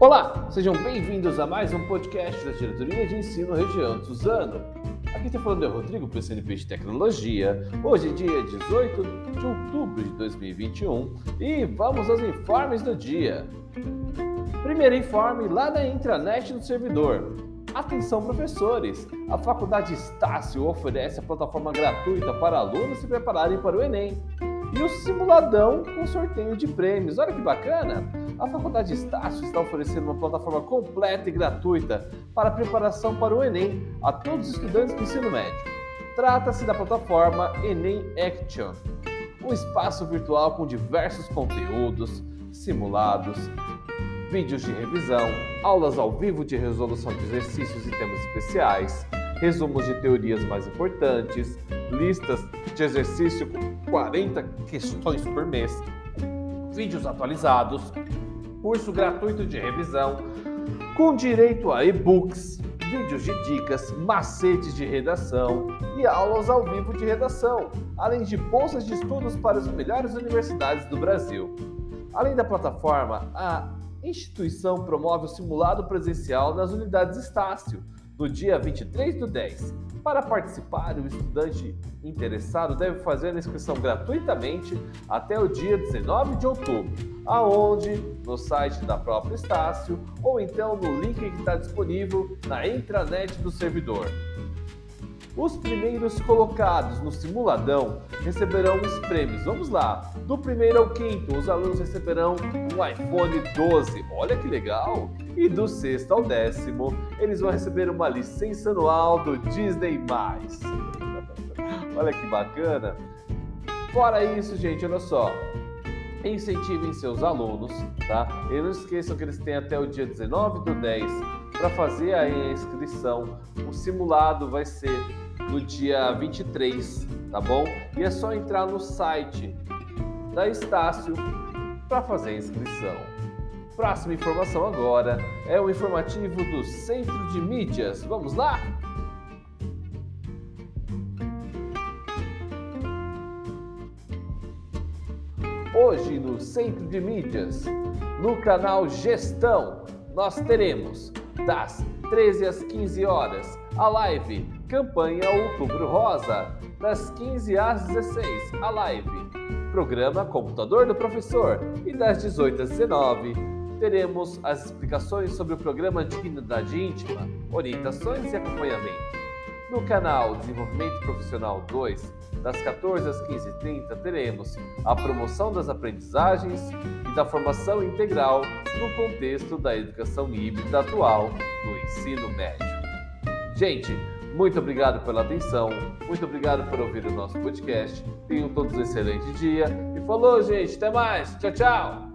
Olá, sejam bem-vindos a mais um podcast da Diretoria de Ensino Região de Suzano. Aqui está falando é o Rodrigo, para CNP de Tecnologia. Hoje é dia 18 de outubro de 2021 e vamos aos informes do dia. Primeiro informe lá da intranet do servidor. Atenção, professores! A Faculdade Estácio oferece a plataforma gratuita para alunos se prepararem para o Enem e o simuladão com sorteio de prêmios. Olha que bacana! A Faculdade Estácio está oferecendo uma plataforma completa e gratuita para preparação para o Enem a todos os estudantes do ensino médio. Trata-se da plataforma Enem Action, um espaço virtual com diversos conteúdos, simulados, vídeos de revisão, aulas ao vivo de resolução de exercícios e temas especiais, resumos de teorias mais importantes, listas de exercício com 40 questões por mês, vídeos atualizados, curso gratuito de revisão, com direito a e-books, vídeos de dicas, macetes de redação e aulas ao vivo de redação, além de bolsas de estudos para as melhores universidades do Brasil. Além da plataforma, a instituição promove o simulado presencial nas unidades Estácio, no dia 23 do 10. Para participar, o estudante interessado deve fazer a inscrição gratuitamente até o dia 19 de outubro, aonde no site da própria Estácio ou então no link que está disponível na intranet do servidor. Os primeiros colocados no simuladão receberão os prêmios. Vamos lá. Do primeiro ao quinto, os alunos receberão um iPhone 12. Olha que legal! E do sexto ao décimo, eles vão receber uma licença anual do Disney+. olha que bacana! Fora isso, gente, olha só. Incentivem seus alunos, tá? E não esqueçam que eles têm até o dia 19 do 10 para fazer a inscrição. O simulado vai ser no dia 23, tá bom? E é só entrar no site da Estácio para fazer a inscrição. Próxima informação agora é o informativo do Centro de Mídias. Vamos lá? Hoje no Centro de Mídias, no canal Gestão, nós teremos das 13 às 15 horas a live Campanha Outubro Rosa, das 15 às 16, a live. Programa Computador do Professor e das 18 às 19 teremos as explicações sobre o programa Dignidade Íntima, orientações e acompanhamento. No canal Desenvolvimento Profissional 2, das 14 às 15h30, teremos a promoção das aprendizagens e da formação integral no contexto da educação híbrida atual no ensino médio. Gente, muito obrigado pela atenção, muito obrigado por ouvir o nosso podcast. Tenham todos um excelente dia e falou, gente. Até mais. Tchau, tchau.